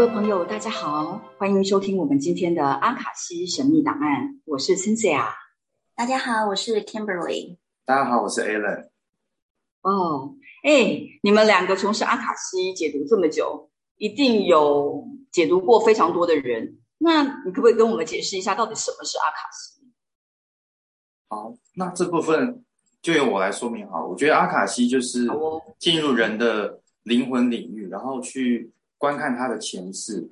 位朋友，大家好，欢迎收听我们今天的阿卡西神秘档案。我是 Cynthia，大家好，我是 Kimberly。大家好，我是 Alan。哦，哎，你们两个从事阿卡西解读这么久，一定有解读过非常多的人。那你可不可以跟我们解释一下，到底什么是阿卡西？好，那这部分就由我来说明好。我觉得阿卡西就是进入人的灵魂领域，然后去。观看他的前世，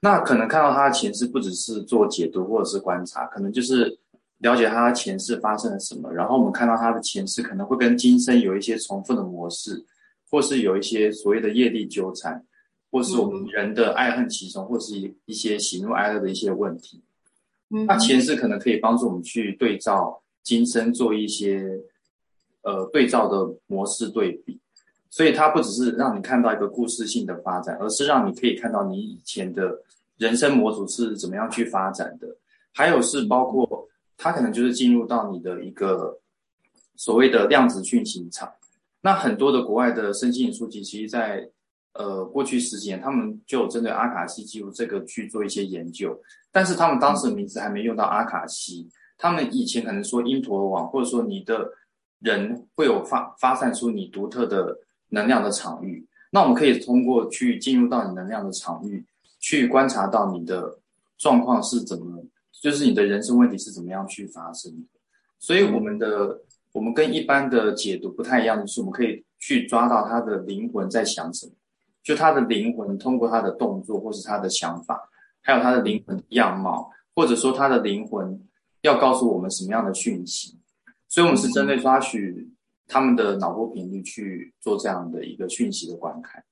那可能看到他的前世，不只是做解读或者是观察，可能就是了解他的前世发生了什么。然后我们看到他的前世可能会跟今生有一些重复的模式，或是有一些所谓的业力纠缠，或是我们人的爱恨情仇，或是一一些喜怒哀乐的一些问题。那前世可能可以帮助我们去对照今生，做一些呃对照的模式对比。所以它不只是让你看到一个故事性的发展，而是让你可以看到你以前的人生模组是怎么样去发展的。还有是包括它可能就是进入到你的一个所谓的量子讯息场。那很多的国外的身心灵书籍，其实在呃过去十几年，他们就有针对阿卡西记录这个去做一些研究，但是他们当时的名字还没用到阿卡西，他们以前可能说因陀罗网，或者说你的人会有发发散出你独特的。能量的场域，那我们可以通过去进入到你能量的场域，去观察到你的状况是怎么，就是你的人生问题是怎么样去发生的。所以我们的我们跟一般的解读不太一样的是，我们可以去抓到他的灵魂在想什么，就他的灵魂通过他的动作或是他的想法，还有他的灵魂样貌，或者说他的灵魂要告诉我们什么样的讯息。所以，我们是针对抓取。他们的脑波频率去做这样的一个讯息的观看。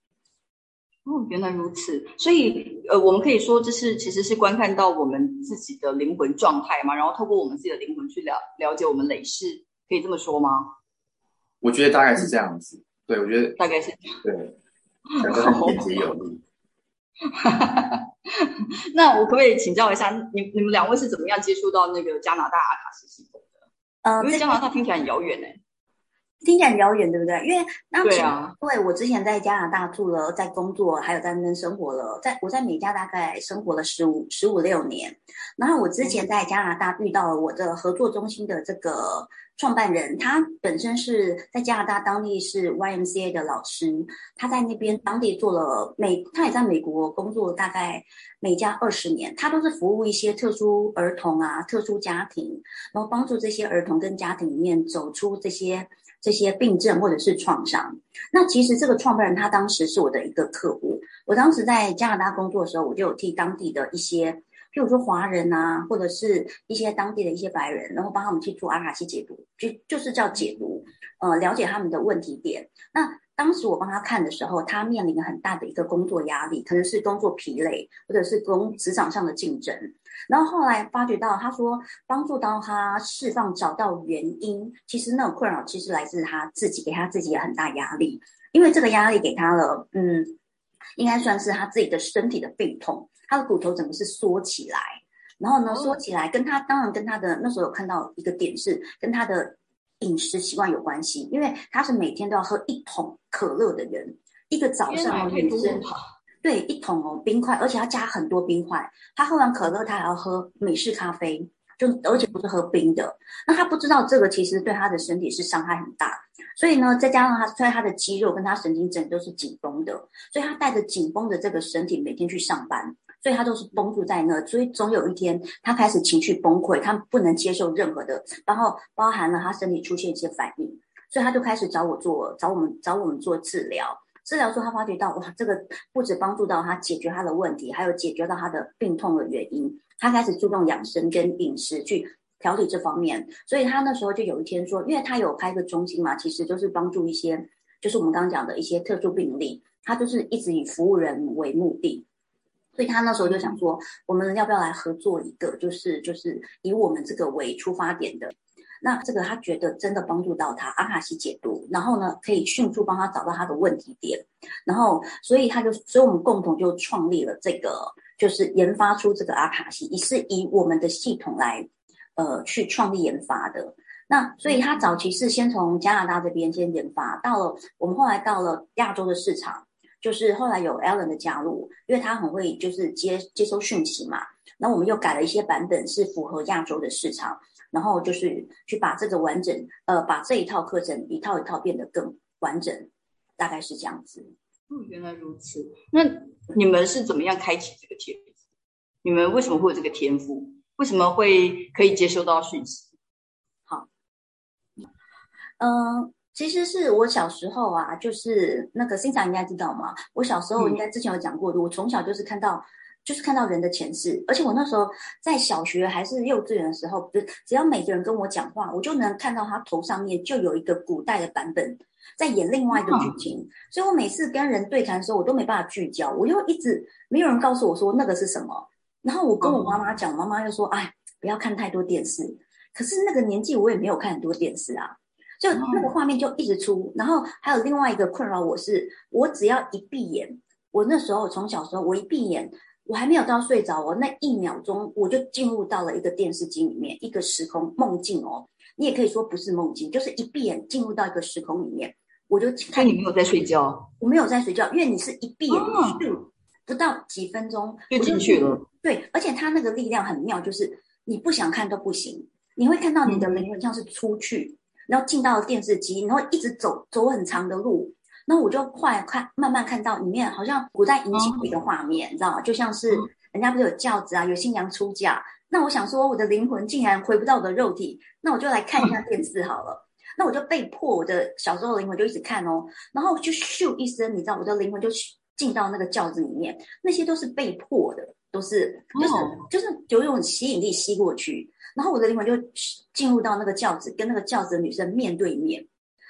哦，原来如此。所以，呃，我们可以说这是其实是观看到我们自己的灵魂状态嘛，然后透过我们自己的灵魂去了了解我们累世，可以这么说吗？我觉得大概是这样子。对，我觉得大概是这样。对，简洁有力。那我可不可以请教一下，你你们两位是怎么样接触到那个加拿大阿卡西系统的？呃，因为加拿大听起来很遥远呢。听起来很遥远，对不对？因为那对啊，对我之前在加拿大住了，在工作，还有在那边生活了，在我在美加大概生活了十五十五六年。然后我之前在加拿大遇到了我的合作中心的这个创办人，他本身是在加拿大当地是 YMCA 的老师，他在那边当地做了美，他也在美国工作大概美加二十年，他都是服务一些特殊儿童啊、特殊家庭，然后帮助这些儿童跟家庭里面走出这些。这些病症或者是创伤，那其实这个创办人他当时是我的一个客户。我当时在加拿大工作的时候，我就有替当地的一些，譬如说华人啊，或者是一些当地的一些白人，然后帮他们去做阿卡西解读，就就是叫解读，呃，了解他们的问题点。那当时我帮他看的时候，他面临了很大的一个工作压力，可能是工作疲累，或者是工职场上的竞争。然后后来发觉到，他说帮助到他释放，找到原因。其实那种困扰其实来自他自己，给他自己很大压力。因为这个压力给他了，嗯，应该算是他自己的身体的病痛，他的骨头整个是缩起来。然后呢，缩起来跟他当然跟他的那时候有看到一个点是跟他的。饮食习惯有关系，因为他是每天都要喝一桶可乐的人，一个早上哦，女生对一桶哦冰块，而且他加很多冰块。他喝完可乐，他还要喝美式咖啡，就而且不是喝冰的。那他不知道这个其实对他的身体是伤害很大，所以呢，再加上他，所以他的肌肉跟他神经整都是紧绷的，所以他带着紧绷的这个身体每天去上班。所以他都是绷住在那，所以总有一天他开始情绪崩溃，他不能接受任何的，然后包含了他身体出现一些反应，所以他就开始找我做，找我们找我们做治疗。治疗说他发觉到哇，这个不止帮助到他解决他的问题，还有解决到他的病痛的原因。他开始注重养生跟饮食去调理这方面，所以他那时候就有一天说，因为他有开个中心嘛，其实就是帮助一些，就是我们刚刚讲的一些特殊病例，他就是一直以服务人为目的。所以他那时候就想说，我们要不要来合作一个，就是就是以我们这个为出发点的，那这个他觉得真的帮助到他阿卡西解读，然后呢可以迅速帮他找到他的问题点，然后所以他就，所以我们共同就创立了这个，就是研发出这个阿卡西，也是以我们的系统来，呃，去创立研发的。那所以他早期是先从加拿大这边先研发，到了我们后来到了亚洲的市场。就是后来有 Alan 的加入，因为他很会就是接接收讯息嘛。那我们又改了一些版本，是符合亚洲的市场，然后就是去把这个完整，呃，把这一套课程一套一套变得更完整，大概是这样子。嗯，原来如此。那你们是怎么样开启这个天赋？你们为什么会有这个天赋？为什么会可以接收到讯息？好，嗯，其实是我小时候啊，就是那个欣赏应该知道吗？我小时候应该之前有讲过的，我从小就是看到。就是看到人的前世，而且我那时候在小学还是幼稚园的时候，不是只要每个人跟我讲话，我就能看到他头上面就有一个古代的版本在演另外一个剧情，所以我每次跟人对谈的时候，我都没办法聚焦，我就一直没有人告诉我说那个是什么。然后我跟我妈妈讲，妈妈又说：“哎，不要看太多电视。”可是那个年纪我也没有看很多电视啊，就那个画面就一直出。然后还有另外一个困扰我是，我只要一闭眼，我那时候从小时候我一闭眼。我还没有到睡着哦，那一秒钟我就进入到了一个电视机里面，一个时空梦境哦。你也可以说不是梦境，就是一闭眼进入到一个时空里面，我就看你没有在睡觉，我没有在睡觉，因为你是一闭眼就不到几分钟就进去了。对，而且它那个力量很妙，就是你不想看都不行，你会看到你的灵魂像是出去，然后进到电视机，然后一直走走很长的路。那我就快看，慢慢看到里面好像古代迎亲的一个画面，你知道吗？就像是人家不是有轿子啊，有新娘出嫁。那我想说，我的灵魂竟然回不到我的肉体，那我就来看一下电视好了。那我就被迫，我的小时候灵魂就一直看哦，然后就咻一声，你知道，我的灵魂就进到那个轿子里面。那些都是被迫的，都是就是就是有一种吸引力吸过去，然后我的灵魂就进入到那个轿子，跟那个轿子的女生面对面。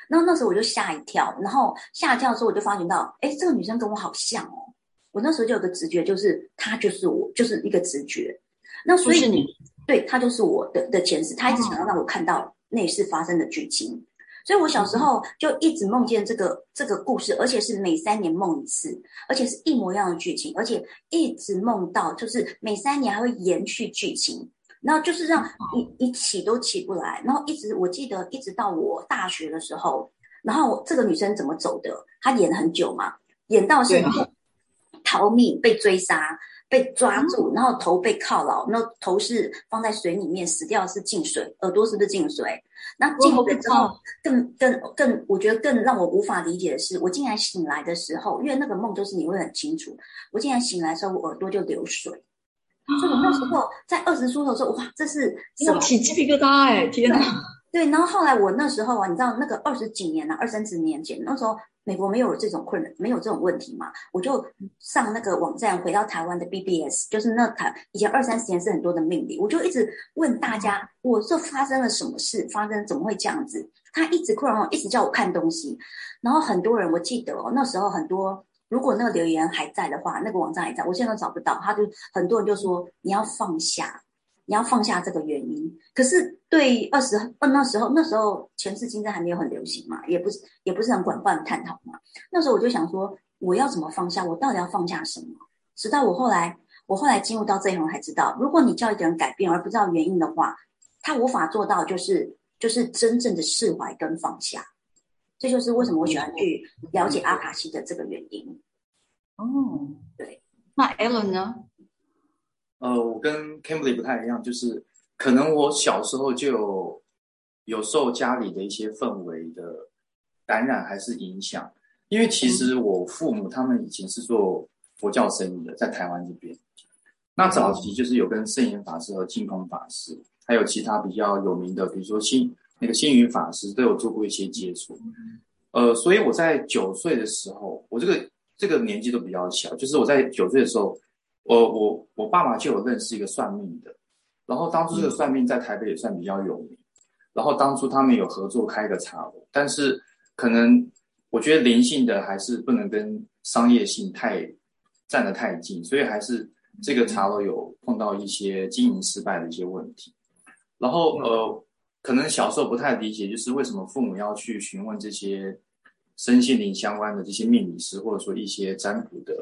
然后那时候我就吓一跳，然后吓一跳的时候我就发觉到，哎，这个女生跟我好像哦。我那时候就有个直觉，就是她就是我，就是一个直觉。那所以你对她就是我的的前世，她一直想要让我看到内世发生的剧情。所以我小时候就一直梦见这个这个故事，而且是每三年梦一次，而且是一模一样的剧情，而且一直梦到就是每三年还会延续剧情。然后就是让你你起都起不来，然后一直我记得一直到我大学的时候，然后这个女生怎么走的？她演很久嘛，演到是逃命被追杀被抓住，然后头被铐牢，那头是放在水里面死掉是进水，耳朵是不是进水？那进水之后更更更，我觉得更让我无法理解的是，我竟然醒来的时候，因为那个梦就是你会很清楚，我竟然醒来的时候我耳朵就流水。所以我那时候在二十出头说，哇，这是什么？起鸡皮疙瘩哎！天哪！对，然后后来我那时候啊，你知道那个二十几年了，二三十年前，那时候美国没有这种困难，没有这种问题嘛，我就上那个网站，回到台湾的 BBS，就是那台以前二三十年是很多的命理，我就一直问大家，我这发生了什么事？发生怎么会这样子？他一直困扰我，一直叫我看东西，然后很多人我记得哦，那时候很多。如果那个留言还在的话，那个网站还在，我现在都找不到。他就很多人就说你要放下，你要放下这个原因。可是对二十二那时候那时候前世今生还没有很流行嘛，也不是也不是很广泛探讨嘛。那时候我就想说，我要怎么放下？我到底要放下什么？直到我后来我后来进入到这一行才知道，如果你叫一个人改变而不知道原因的话，他无法做到就是就是真正的释怀跟放下。这就是为什么我喜欢去了解阿卡西的这个原因。哦，对，那 Alan 呢？呃，我跟 Kimberly 不太一样，就是可能我小时候就有有受家里的一些氛围的感染还是影响，因为其实我父母他们以前是做佛教生意的，在台湾这边。那早期就是有跟圣严法师和净空法师，还有其他比较有名的，比如说星那个星云法师，都有做过一些接触。呃，所以我在九岁的时候，我这个。这个年纪都比较小，就是我在九岁的时候，我我我爸爸就有认识一个算命的，然后当初这个算命在台北也算比较有名，然后当初他们有合作开个茶楼，但是可能我觉得灵性的还是不能跟商业性太站得太近，所以还是这个茶楼有碰到一些经营失败的一些问题，然后呃，可能小时候不太理解，就是为什么父母要去询问这些。身心灵相关的这些命理师，或者说一些占卜的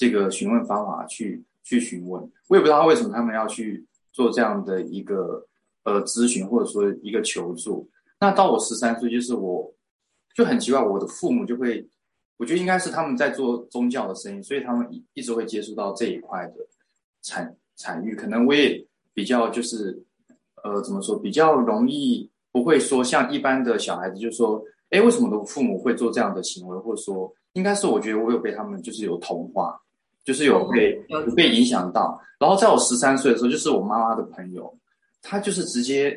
这个询问方法去去询问，我也不知道为什么他们要去做这样的一个呃咨询，或者说一个求助。那到我十三岁，就是我就很奇怪，我的父母就会我觉得应该是他们在做宗教的生意，所以他们一一直会接触到这一块的产产域。可能我也比较就是，呃，怎么说，比较容易不会说像一般的小孩子，就说，哎，为什么的父母会做这样的行为，或者说，应该是我觉得我有被他们就是有同化，就是有被有被影响到。然后在我十三岁的时候，就是我妈妈的朋友，她就是直接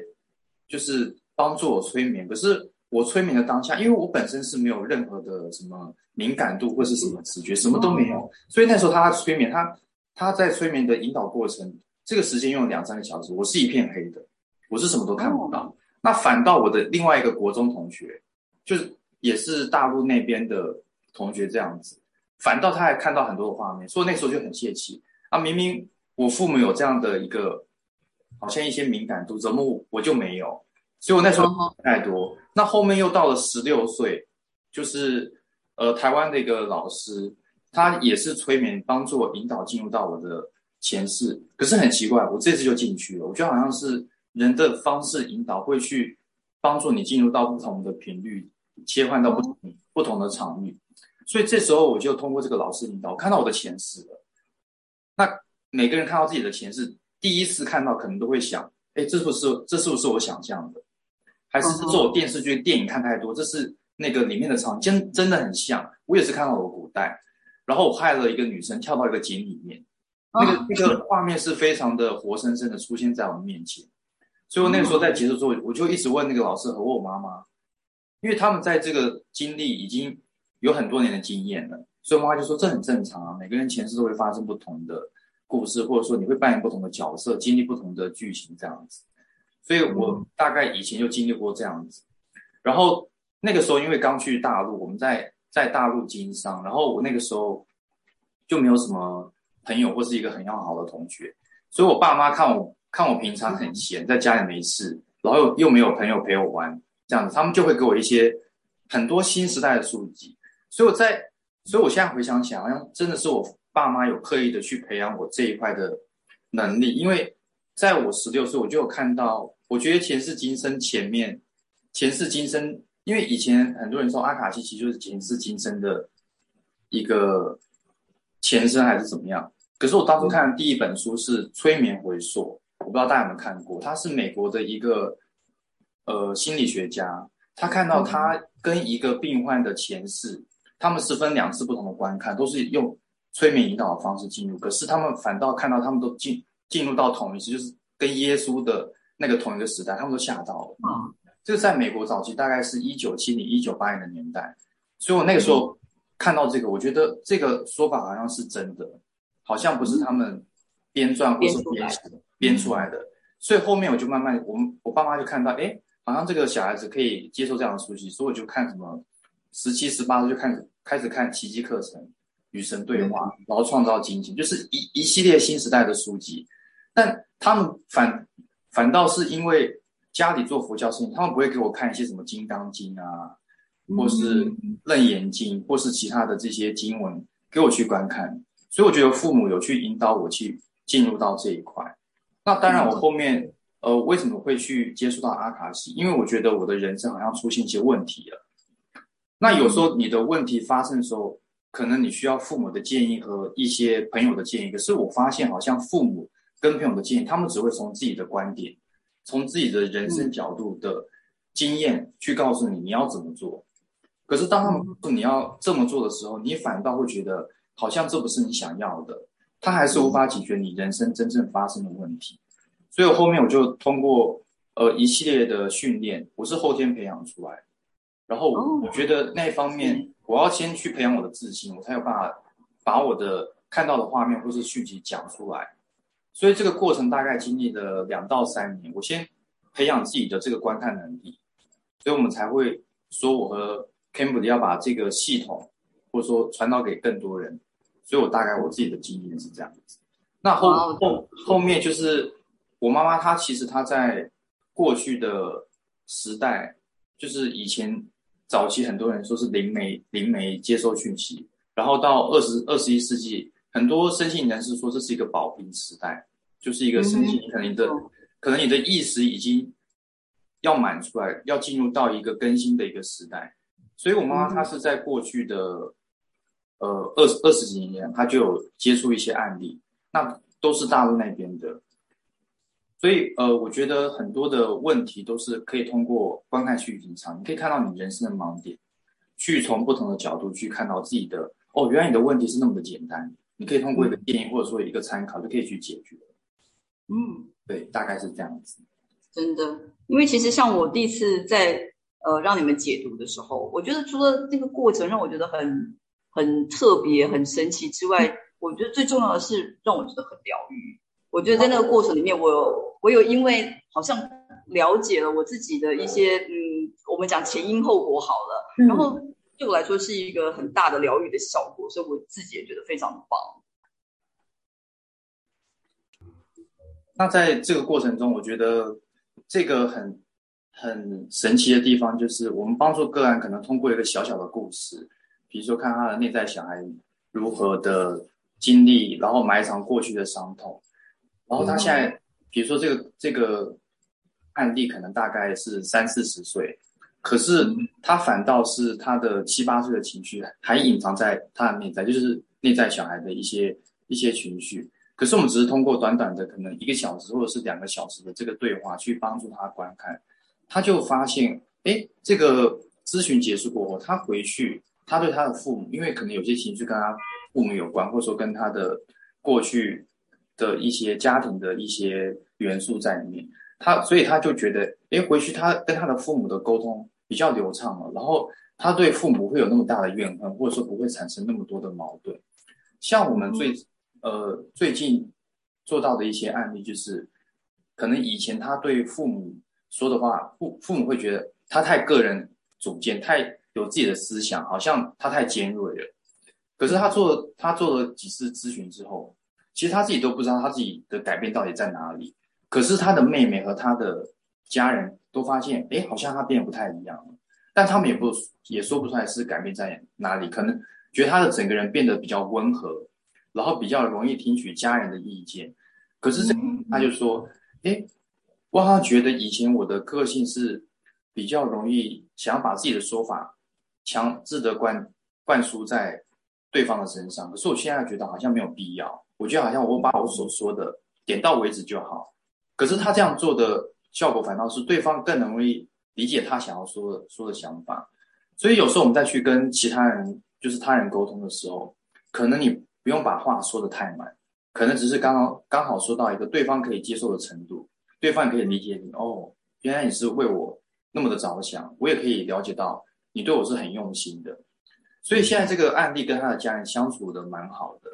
就是帮助我催眠，可是。我催眠的当下，因为我本身是没有任何的什么敏感度或是什么直觉，什么都没有，所以那时候他催眠，他他在催眠的引导过程，这个时间用了两三个小时，我是一片黑的，我是什么都看不到。那反倒我的另外一个国中同学，就是也是大陆那边的同学这样子，反倒他还看到很多的画面，所以那时候就很泄气啊！明明我父母有这样的一个，好像一些敏感度，怎么我就没有？所以我那时候太多，那后面又到了十六岁，就是呃台湾的一个老师，他也是催眠帮助我引导进入到我的前世。可是很奇怪，我这次就进去了，我觉得好像是人的方式引导会去帮助你进入到不同的频率，切换到不同不同的场域。所以这时候我就通过这个老师引导，我看到我的前世了。那每个人看到自己的前世，第一次看到可能都会想，哎，这是不是这是不是我想象的？还是是我电视剧、电影看太多，这是那个里面的场景，真真的很像。我也是看到我古代，然后我害了一个女生跳到一个井里面，那个那个画面是非常的活生生的出现在我们面前。所以我那个时候在结束之后，我就一直问那个老师和我妈妈，因为他们在这个经历已经有很多年的经验了，所以妈妈就说这很正常啊，每个人前世都会发生不同的故事，或者说你会扮演不同的角色，经历不同的剧情这样子。所以我大概以前就经历过这样子，然后那个时候因为刚去大陆，我们在在大陆经商，然后我那个时候就没有什么朋友或是一个很要好的同学，所以我爸妈看我看我平常很闲，在家里没事，然后又又没有朋友陪我玩，这样子，他们就会给我一些很多新时代的书籍，所以我在，所以我现在回想起来，好像真的是我爸妈有刻意的去培养我这一块的能力，因为。在我十六岁，我就有看到，我觉得前世今生前面，前世今生，因为以前很多人说阿卡西其实就是前世今生的一个前身还是怎么样。可是我当初看的第一本书是《催眠回溯》，我不知道大家有没有看过，他是美国的一个呃心理学家，他看到他跟一个病患的前世，他们是分两次不同的观看，都是用催眠引导的方式进入，可是他们反倒看到他们都进。进入到同一时，就是跟耶稣的那个同一个时代，他们都吓到了。嗯，这个在美国早期大概是一九七零、一九八零的年代，所以我那个时候看到这个，我觉得这个说法好像是真的，好像不是他们编撰或是编编出来的。所以后面我就慢慢，我们我爸妈就看到，哎，好像这个小孩子可以接受这样的书籍，所以我就看什么十七、十八岁就开始开始看奇迹课程、与神对话，然后创造惊喜，就是一一系列新时代的书籍。但他们反反倒是因为家里做佛教事情，他们不会给我看一些什么《金刚经》啊，或是《楞严经》，或是其他的这些经文给我去观看。所以我觉得父母有去引导我去进入到这一块。那当然，我后面呃为什么会去接触到阿卡西？因为我觉得我的人生好像出现一些问题了。那有时候你的问题发生的时候，可能你需要父母的建议和一些朋友的建议。可是我发现好像父母。跟朋友的建议，他们只会从自己的观点，从自己的人生角度的经验去告诉你你要怎么做。可是当他们说你要这么做的时候，你反倒会觉得好像这不是你想要的，他还是无法解决你人生真正发生的问题。所以我后面我就通过呃一系列的训练，我是后天培养出来，然后我觉得那一方面我要先去培养我的自信，我才有办法把我的看到的画面或是续集讲出来。所以这个过程大概经历了两到三年，我先培养自己的这个观看能力，所以我们才会说我和 Campbell 要把这个系统或者说传导给更多人。所以我大概我自己的经验是这样子。那后后后面就是我妈妈，她其实她在过去的时代，就是以前早期很多人说是灵媒灵媒接收讯息，然后到二十二十一世纪。很多生信人士说这是一个保平时代，就是一个生信，可能你的可能你的意识已经要满出来，要进入到一个更新的一个时代。所以我妈妈她是在过去的呃二十二十几年，她就有接触一些案例，那都是大陆那边的。所以呃，我觉得很多的问题都是可以通过观看去隐藏，你可以看到你人生的盲点，去从不同的角度去看到自己的哦，原来你的问题是那么的简单，你可以通过一个建议或者说一个参考就可以去解决。嗯，对，大概是这样子。真的，因为其实像我第一次在呃让你们解读的时候，我觉得除了这个过程让我觉得很很特别、很神奇之外，我觉得最重要的是让我觉得很疗愈。我觉得在那个过程里面，我有我有因为好像了解了我自己的一些嗯，我们讲前因后果好了，然后对我来说是一个很大的疗愈的效果，所以我自己也觉得非常棒。那在这个过程中，我觉得这个很很神奇的地方，就是我们帮助个案，可能通过一个小小的故事，比如说看他的内在小孩如何的经历，然后埋藏过去的伤痛，然后他现在，比如说这个这个案例可能大概是三四十岁，可是他反倒是他的七八岁的情绪还隐藏在他的内在，就是内在小孩的一些一些情绪。可是我们只是通过短短的可能一个小时或者是两个小时的这个对话去帮助他观看，他就发现，哎，这个咨询结束过后，他回去，他对他的父母，因为可能有些情绪跟他父母有关，或者说跟他的过去的一些家庭的一些元素在里面，他所以他就觉得，哎，回去他跟他的父母的沟通比较流畅了，然后他对父母会有那么大的怨恨，或者说不会产生那么多的矛盾，像我们最。呃，最近做到的一些案例就是，可能以前他对父母说的话，父父母会觉得他太个人主见，太有自己的思想，好像他太尖锐了。可是他做了他做了几次咨询之后，其实他自己都不知道他自己的改变到底在哪里。可是他的妹妹和他的家人都发现，哎，好像他变得不太一样了。但他们也不也说不出来是改变在哪里，可能觉得他的整个人变得比较温和。然后比较容易听取家人的意见，可是这他就说：“哎，我好像觉得以前我的个性是比较容易想要把自己的说法强制的灌灌输在对方的身上，可是我现在觉得好像没有必要。我觉得好像我把我所说的点到为止就好。可是他这样做的效果反倒是对方更容易理解他想要说的说的想法。所以有时候我们再去跟其他人就是他人沟通的时候，可能你。不用把话说的太满，可能只是刚刚刚好说到一个对方可以接受的程度，对方也可以理解你哦。原来你是为我那么的着想，我也可以了解到你对我是很用心的。所以现在这个案例跟他的家人相处的蛮好的，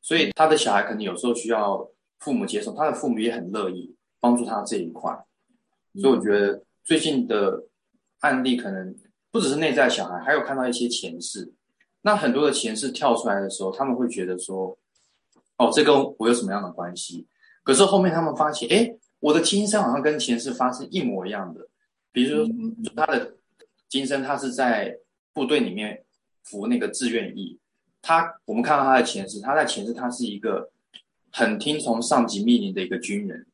所以他的小孩可能有时候需要父母接送，他的父母也很乐意帮助他这一块。所以我觉得最近的案例可能不只是内在小孩，还有看到一些前世。那很多的前世跳出来的时候，他们会觉得说：“哦，这跟我有什么样的关系？”可是后面他们发现，哎，我的今生好像跟前世发生一模一样的。比如说，他的今生他是在部队里面服那个志愿役，他我们看到他的前世，他在前世他是一个很听从上级命令的一个军人，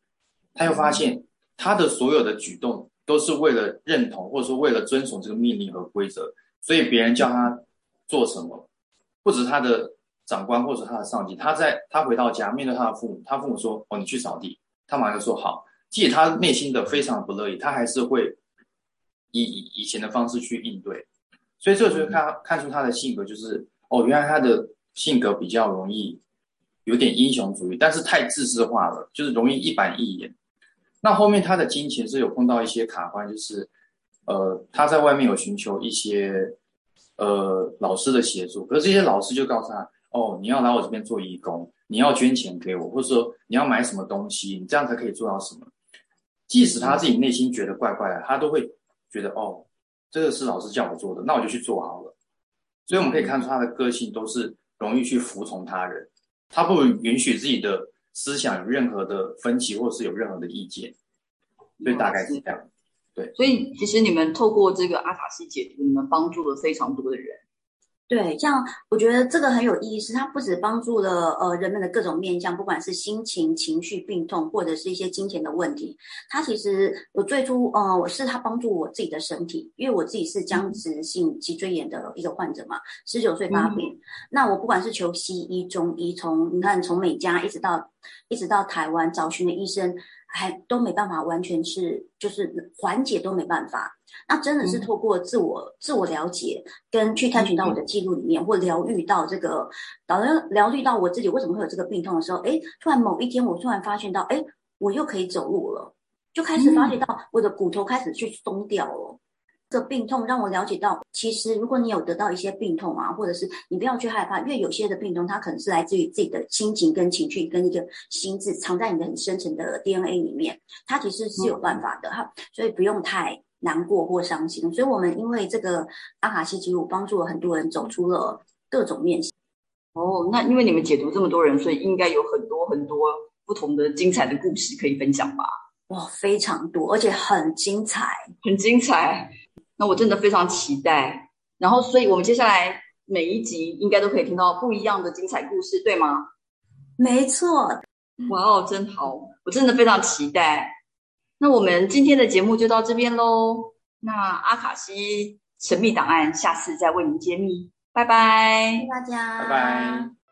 他又发现他的所有的举动都是为了认同，或者说为了遵守这个命令和规则，所以别人叫他。做什么？不止他的长官或者他的上级，他在他回到家面对他的父母，他父母说：“哦，你去扫地。”他马上就说：“好。”即使他内心的非常不乐意，他还是会以以前的方式去应对。所以这个时候看看出他的性格，就是哦，原来他的性格比较容易有点英雄主义，但是太自私化了，就是容易一板一眼。那后面他的金钱是有碰到一些卡关，就是呃，他在外面有寻求一些。呃，老师的协助，可是这些老师就告诉他，哦，你要来我这边做义工，你要捐钱给我，或者说你要买什么东西，你这样才可以做到什么。即使他自己内心觉得怪怪的，他都会觉得，哦，这个是老师叫我做的，那我就去做好了。所以我们可以看出他的个性都是容易去服从他人，他不允许自己的思想有任何的分歧，或者是有任何的意见。所以大概是这样。对，所以其实你们透过这个阿卡西解读，你们帮助了非常多的人。对，像我觉得这个很有意思，它不止帮助了呃人们的各种面向，不管是心情、情绪、病痛，或者是一些金钱的问题。它其实我最初呃我是它帮助我自己的身体，因为我自己是僵直性脊椎炎的一个患者嘛，十九岁发病。那我不管是求西医、中医，从你看从美加一直到一直到台湾找寻的医生。还都没办法，完全是就是缓解都没办法。那真的是透过自我自我了解，跟去探寻到我的记录里面，或疗愈到这个，导疗疗愈到我自己为什么会有这个病痛的时候，哎，突然某一天我突然发现到，哎，我又可以走路了，就开始发觉到我的骨头开始去松掉了。这病痛让我了解到，其实如果你有得到一些病痛啊，或者是你不要去害怕，因为有些的病痛它可能是来自于自己的心情跟情绪跟一个心智藏在你的很深层的 DNA 里面，它其实是有办法的哈，所以不用太难过或伤心。所以我们因为这个阿卡西记录帮助了很多人走出了各种面哦，那因为你们解读这么多人，所以应该有很多很多不同的精彩的故事可以分享吧？哇，非常多，而且很精彩，很精彩。那我真的非常期待，然后，所以我们接下来每一集应该都可以听到不一样的精彩故事，对吗？没错，哇哦，真好，我真的非常期待。那我们今天的节目就到这边喽。那阿卡西神秘档案，下次再为您揭秘。拜拜，大家，拜拜。